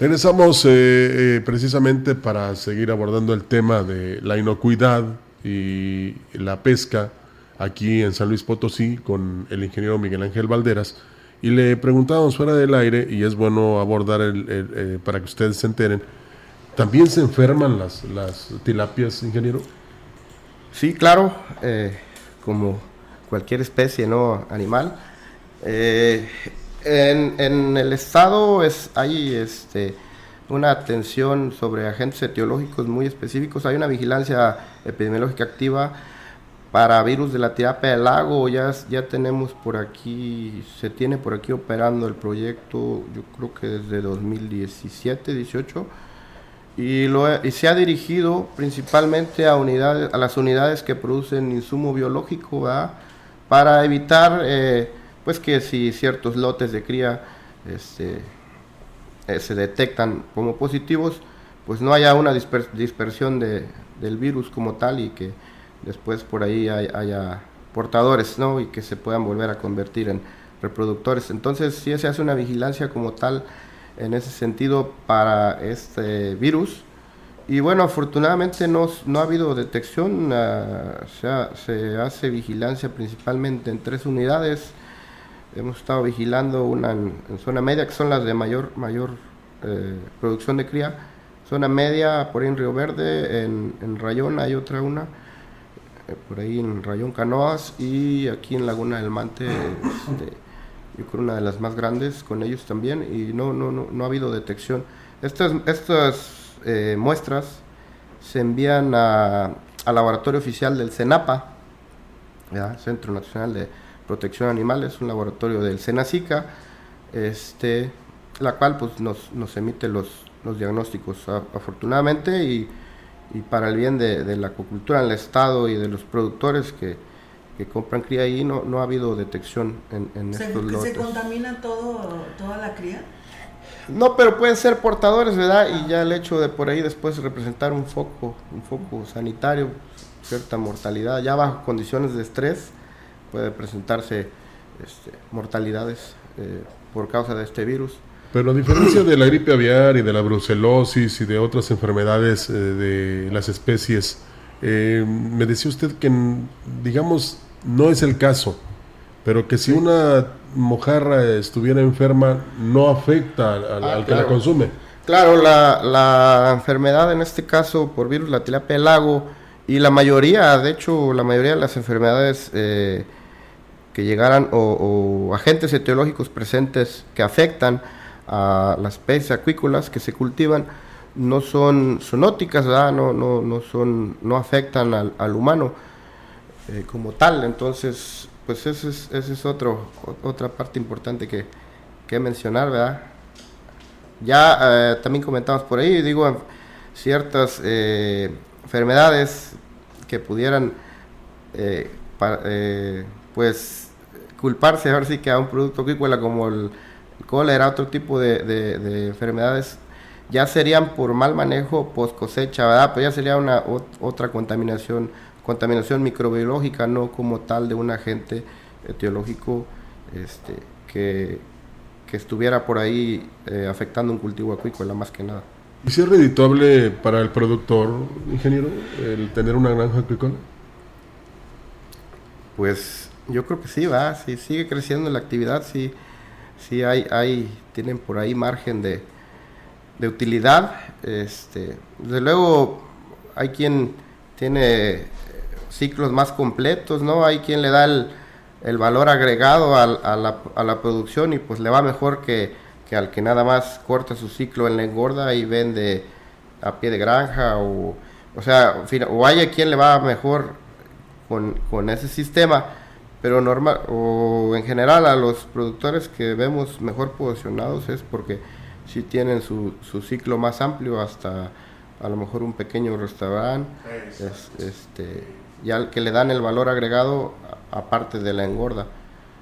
Regresamos eh, eh, precisamente para seguir abordando el tema de la inocuidad y la pesca aquí en San Luis Potosí con el ingeniero Miguel Ángel Valderas y le preguntábamos fuera del aire, y es bueno abordar el, eh, para que ustedes se enteren, ¿también se enferman las, tilapias, ingeniero? Sí, claro, como cualquier especie no animal. En, en, el estado es, hay este, una atención sobre agentes etiológicos muy específicos. Hay una vigilancia epidemiológica activa para virus de la tirapia del lago. Ya, ya tenemos por aquí, se tiene por aquí operando el proyecto, yo creo que desde 2017, 18. Y, lo, y se ha dirigido principalmente a, unidades, a las unidades que producen insumo biológico, para evitar eh, pues que si ciertos lotes de cría este, eh, se detectan como positivos, pues no haya una dispersión de, del virus como tal y que después por ahí haya portadores, ¿no? Y que se puedan volver a convertir en reproductores. Entonces sí se hace una vigilancia como tal en ese sentido para este virus. Y bueno, afortunadamente no, no ha habido detección, uh, se hace vigilancia principalmente en tres unidades hemos estado vigilando una en, zona media, que son las de mayor, mayor eh, producción de cría. Zona media, por ahí en Río Verde, en, Rayón hay otra una, eh, por ahí en Rayón Canoas y aquí en Laguna del Mante, este, yo creo una de las más grandes con ellos también y no, no, no, no ha habido detección. Estas, estas eh, muestras se envían a, al laboratorio oficial del CENAPA, Centro Nacional de Protección Animal, es un laboratorio del Senacica, este, la cual pues nos, nos emite los, los diagnósticos afortunadamente y, y, para el bien de, de, la acuicultura en el estado y de los productores que, que compran cría ahí no, no ha habido detección en, en ¿Se, estos lotes. ¿Se contamina todo, toda la cría? No, pero pueden ser portadores, ¿verdad? Y ya el hecho de por ahí después representar un foco, un foco sanitario, cierta mortalidad, ya bajo condiciones de estrés, puede presentarse este, mortalidades eh, por causa de este virus. Pero a diferencia de la gripe aviar y de la brucelosis y de otras enfermedades eh, de las especies, eh, me decía usted que, digamos, no es el caso, pero que si una mojarra estuviera enferma no afecta al, Ah, que la consume. Claro, la, la enfermedad en este caso por virus, la tilapia del lago, y la mayoría, de hecho, la mayoría de las enfermedades eh, que llegaran o, agentes etiológicos presentes que afectan a las especies acuícolas que se cultivan no son zoonóticas. No, no, no, son, no afectan al, al humano eh, como tal. Entonces, pues ese es, ese es otro, otra parte importante que, que mencionar, ¿verdad? Ya eh, también comentamos por ahí, digo, ciertas eh, enfermedades que pudieran, pues, culparse ahora sí que a un producto agrícola como el cólera, otro tipo de, de- de enfermedades, ya serían por mal manejo post cosecha, ¿verdad? Pues ya sería una ot- otra contaminación, contaminación microbiológica, no como tal de un agente etiológico este, que, que estuviera por ahí eh, afectando un cultivo acuícola más que nada. ¿Y si es redituable para el productor, ingeniero, el tener una granja acuícola? Pues yo creo que sí, va, si sigue creciendo la actividad, sí, sí hay, hay, tienen por ahí margen de, de utilidad. Este, desde luego hay quien tiene eh, ciclos más completos, ¿no? Hay quien le da el, valor agregado a, la, a la producción y pues le va mejor que, que al que nada más corta su ciclo en la engorda y vende a pie de granja o, o sea, o hay quien le va mejor con, con ese sistema, pero normal, o en general a los productores que vemos mejor posicionados es porque si tienen su, su ciclo más amplio hasta a lo mejor un pequeño restaurante, es- este, ya que le dan el valor agregado aparte de la engorda.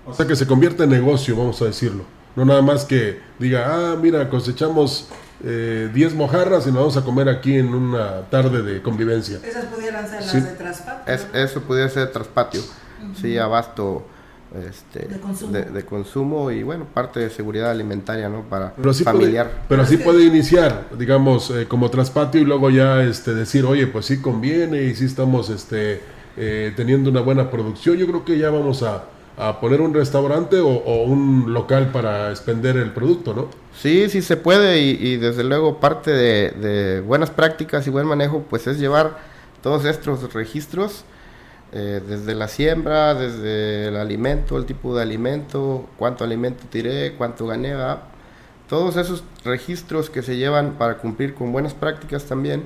O sea, que se convierte en negocio, vamos a decirlo. No nada más que diga, ah, mira, cosechamos eh, 10 mojarras y nos vamos a comer aquí en una tarde de convivencia. Esas pudieran ser Sí. las de traspatio. Es- eso pudiera ser traspatio, sí, abasto este, De consumo. de- de consumo y bueno, parte de seguridad alimentaria, ¿no? Para Pero así familiar. Puede, pero así puede iniciar, digamos, eh, como traspatio y luego ya este, decir, oye, pues sí conviene y sí estamos este, eh, teniendo una buena producción. Yo creo que ya vamos a, a poner un restaurante o, o un local para expender el producto, ¿no? Sí, sí se puede y, y desde luego parte de, de buenas prácticas y buen manejo pues es llevar todos estos registros eh, desde la siembra, desde el alimento, el tipo de alimento, cuánto alimento tiré, cuánto gané, todos esos registros que se llevan para cumplir con buenas prácticas también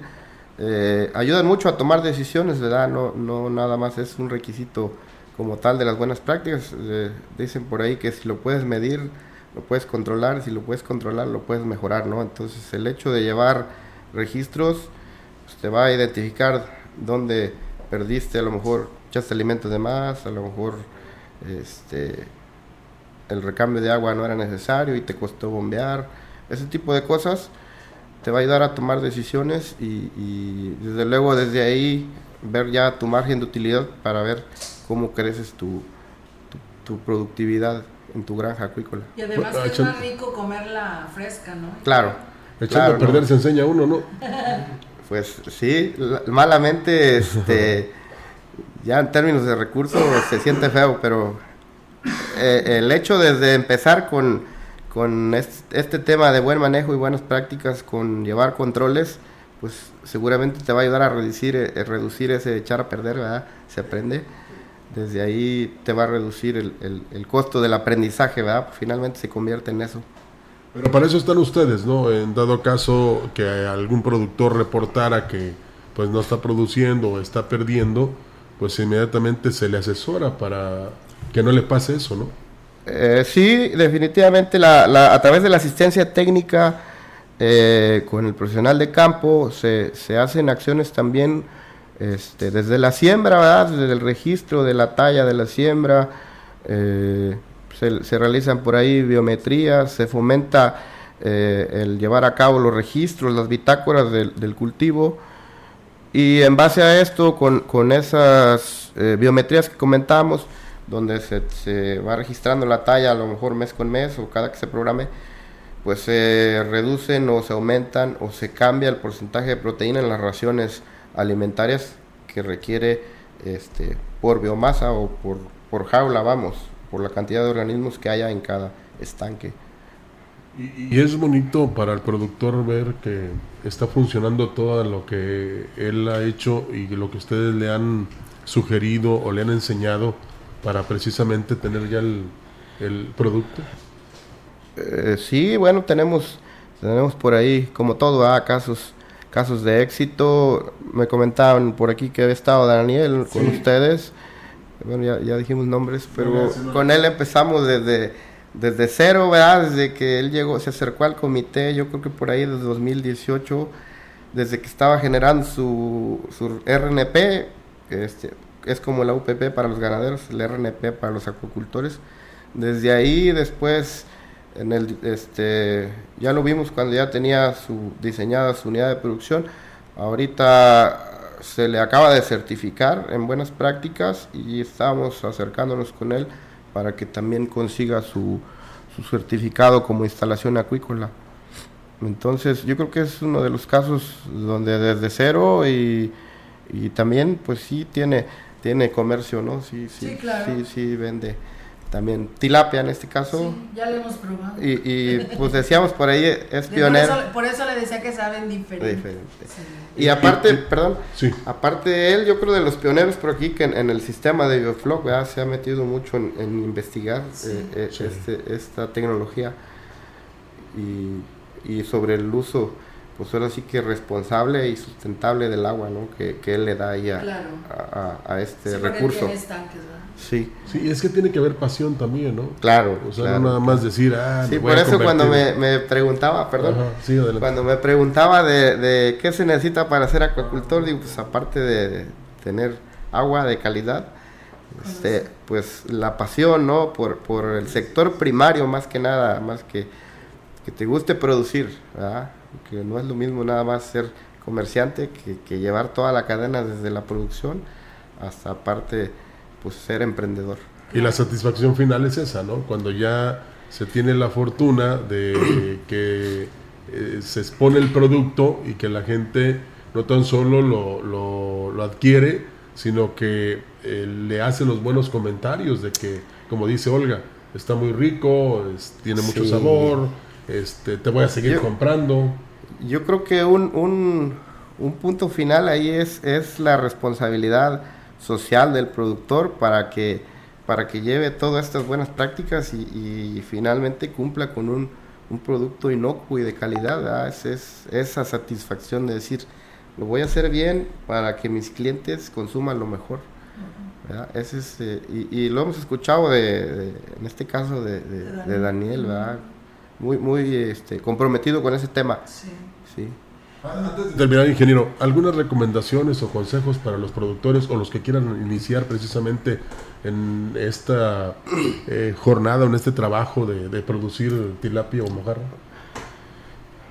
eh, ayudan mucho a tomar decisiones, ¿verdad? No, no nada más es un requisito como tal de las buenas prácticas. Eh, dicen por ahí que si lo puedes medir, lo puedes controlar, si lo puedes controlar, lo puedes mejorar, ¿no? Entonces el hecho de llevar registros pues, te va a identificar dónde perdiste, a lo mejor echaste alimentos de más, a lo mejor este, el recambio de agua no era necesario y te costó bombear, ese tipo de cosas te va a ayudar a tomar decisiones y, desde luego desde ahí ver ya tu margen de utilidad para ver cómo creces tu, tu, productividad en tu granja acuícola. Y además es más rico comerla fresca, ¿no? Claro. Echando a perder se enseña uno, ¿no? Pues sí, malamente, este, ya en términos de recursos se siente feo, pero eh, el hecho desde empezar con con este, tema de buen manejo y buenas prácticas, con llevar controles, pues seguramente te va a ayudar a reducir, eh, reducir ese echar a perder, ¿verdad? Se aprende. Desde ahí te va a reducir el, el, costo del aprendizaje, ¿verdad? Finalmente se convierte en eso. Pero para eso están ustedes, ¿no? En dado caso que algún productor reportara que pues no está produciendo o está perdiendo, pues inmediatamente se le asesora para que no le pase eso, ¿no? Eh, sí, definitivamente a través de la asistencia técnica eh, con el profesional de campo se, hacen acciones también este, desde la siembra, desde el registro de la talla de la siembra, eh, se, realizan por ahí biometrías, se fomenta el llevar a cabo los registros, las bitácoras del, cultivo. Y en base a esto, con, con esas biometrías que comentamos, donde se, va registrando la talla a lo mejor mes con mes o cada que se programe, pues se reducen o se aumentan o se cambia el porcentaje de proteína en las raciones alimentarias que requiere este, por biomasa o por, por jaula, vamos, por la cantidad de organismos que haya en cada estanque. Y, es bonito para el productor ver que está funcionando todo lo que él ha hecho y lo que ustedes le han sugerido o le han enseñado para precisamente tener ya el, producto? Eh, sí, bueno, tenemos, tenemos por ahí, como todo, ah, casos, casos de éxito. Me comentaban por aquí que había estado Daniel con ustedes. Bueno, ya, ya, dijimos nombres, pero con él empezamos desde, desde cero, ¿verdad? Desde que él llegó, se acercó al comité, yo creo que por ahí desde 2018, desde que estaba generando su, su RNP, este, es como la UPP para los ganaderos, el RNP para los acuicultores. Desde ahí después en el este ya lo vimos cuando ya tenía su diseñada su unidad de producción. Ahorita se le acaba de certificar en buenas prácticas y estamos acercándonos con él para que también consiga su, su certificado como instalación acuícola. Entonces yo creo que es uno de los casos donde desde cero y, y también pues sí tiene tiene comercio, ¿no? Sí, sí, sí, sí, vende también tilapia en este caso. Sí, ya lo hemos probado. Y, pues decíamos por ahí es pionero. Por eso, le decía que saben diferente. Y aparte, perdón, aparte de él, yo creo de los pioneros por aquí que en, el sistema de Biofloc se ha metido mucho en, investigar eh, eh, este, esta tecnología y, y sobre el uso pues ahora sí que responsable y sustentable del agua, ¿no? Que, que él le da ahí a, a, este recurso. sí. Sí, es que tiene que haber pasión también, ¿no? Claro. O sea, no nada más decir, ah, Sí, por eso cuando me, me, preguntaba, perdón, cuando me preguntaba de, de, qué se necesita para ser acuacultor, digo, pues aparte de tener agua de calidad, este, pues la pasión, ¿no? Por, por el sector primario más que nada, más que que te guste producir, ¿verdad? Que no es lo mismo nada más ser comerciante que, llevar toda la cadena desde la producción hasta aparte pues ser emprendedor. Y la satisfacción final es esa, ¿no? Cuando ya se tiene la fortuna de que eh, se expone el producto y que la gente no tan solo lo, lo, adquiere, sino que eh, le hace los buenos comentarios de que, como dice Olga, está muy rico, tiene mucho sabor, este, te voy a seguir comprando yo creo que un, un, punto final ahí es, es la responsabilidad social del productor para que, para que lleve todas estas buenas prácticas y, finalmente cumpla con un, un producto inocuo y de calidad, es, esa satisfacción de decir, lo voy a hacer bien para que mis clientes consuman lo mejor. Ese es, eh, y, lo hemos escuchado de, en este caso de, Daniel, muy, muy este, comprometido con ese tema. Sí. Antes de terminar, ingeniero, ¿algunas recomendaciones o consejos para los productores o los que quieran iniciar precisamente en esta eh, jornada, en este trabajo de, producir tilapia o mojarra?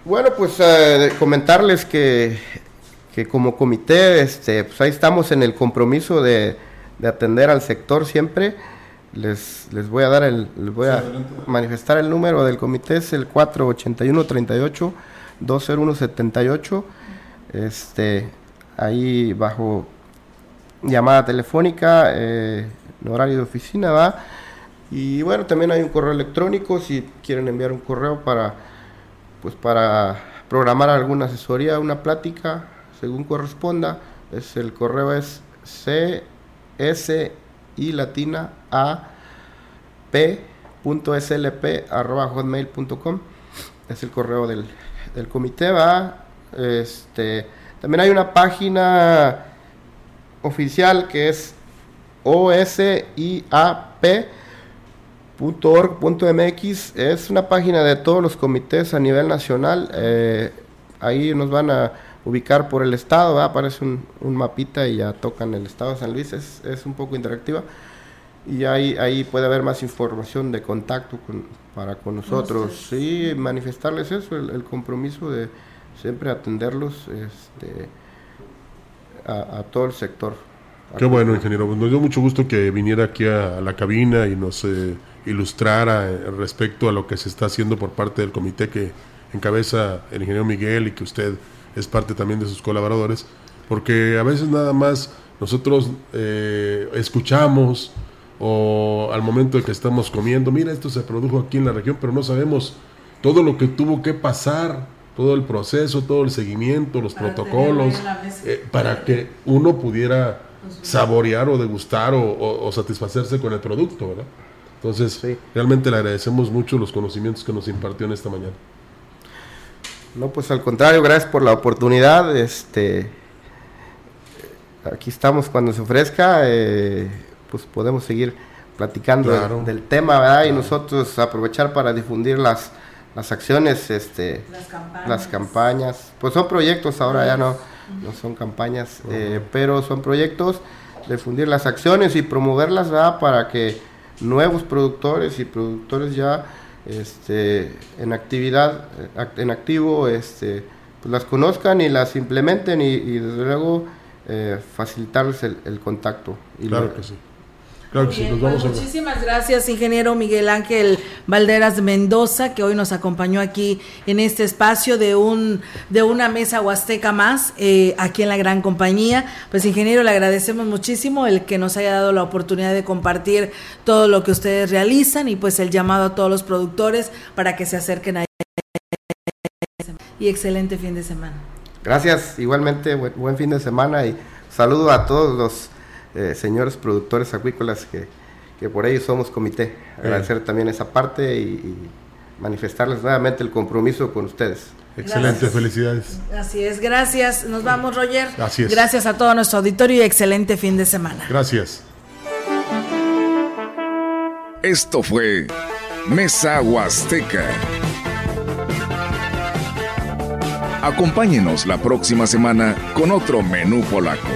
Bueno, pues eh, comentarles que, que, como comité, este, pues ahí estamos en el compromiso de, de atender al sector siempre. Les, les voy a dar el, les voy a manifestar el número del comité, es el 481-38. 20178, este, ahí bajo llamada telefónica, eh, en horario de oficina, va. Y bueno, también hay un correo electrónico si quieren enviar un correo para, pues para programar alguna asesoría, una plática, según corresponda. Es, el correo es cs y latina a p.slp arroba hotmail.com es el correo del, del comité va. Este, también hay una página oficial que es osiap.org.mx. Es una página de todos los comités a nivel nacional. Eh, ahí nos van a ubicar por el estado, aparece un, un, mapita y ya tocan el estado de San Luis. Es, es un poco interactiva y ahí, ahí puede haber más información de contacto para con nosotros. Sí, manifestarles eso, el, compromiso de siempre atenderlos este, a, todo el sector. Qué bueno, ingeniero. Nos dio mucho gusto que viniera aquí a, la cabina y nos eh, ilustrara eh, respecto a lo que se está haciendo por parte del comité que encabeza el ingeniero Miguel y que usted es parte también de sus colaboradores, porque a veces nada más nosotros eh, escuchamos, o al momento de que estamos comiendo, mira, esto se produjo aquí en la región, pero no sabemos todo lo que tuvo que pasar, todo el proceso, todo el seguimiento, los protocolos, eh, para que uno pudiera saborear o degustar o, satisfacerse con el producto, ¿verdad? Entonces, realmente le agradecemos mucho los conocimientos que nos impartió en esta mañana. No, pues al contrario, gracias por la oportunidad. Este, aquí estamos cuando se ofrezca. Eh, pues podemos seguir platicando del, tema, ¿verdad? Y nosotros aprovechar para difundir las, las acciones, este, las campañas. Pues son proyectos, ahora ya no, no son campañas, eh, pero son proyectos, difundir las acciones y promoverlas, ¿verdad? Para que nuevos productores y productores ya este, en actividad, en activo, este, pues las conozcan y las implementen y, desde luego eh, facilitarles el, contacto. Y claro que sí. Pues muchísimas gracias, ingeniero Miguel Ángel Valderas Mendoza, que hoy nos acompañó aquí en este espacio de un de una mesa huasteca más, eh, aquí en la gran compañía. Pues, ingeniero, le agradecemos muchísimo el que nos haya dado la oportunidad de compartir todo lo que ustedes realizan y pues el llamado a todos los productores para que se acerquen a y excelente fin de semana. Gracias, igualmente buen fin de semana y saludo a todos los eh, señores productores acuícolas que, que, por ellos somos comité. Agradecer también esa parte y, manifestarles nuevamente el compromiso con ustedes. Excelente, felicidades. Así es, gracias. Nos vamos, Roger. Así es. Gracias a todo nuestro auditorio y excelente fin de semana. Gracias. Esto fue Mesa Huasteca. Acompáñenos la próxima semana con otro menú polaco.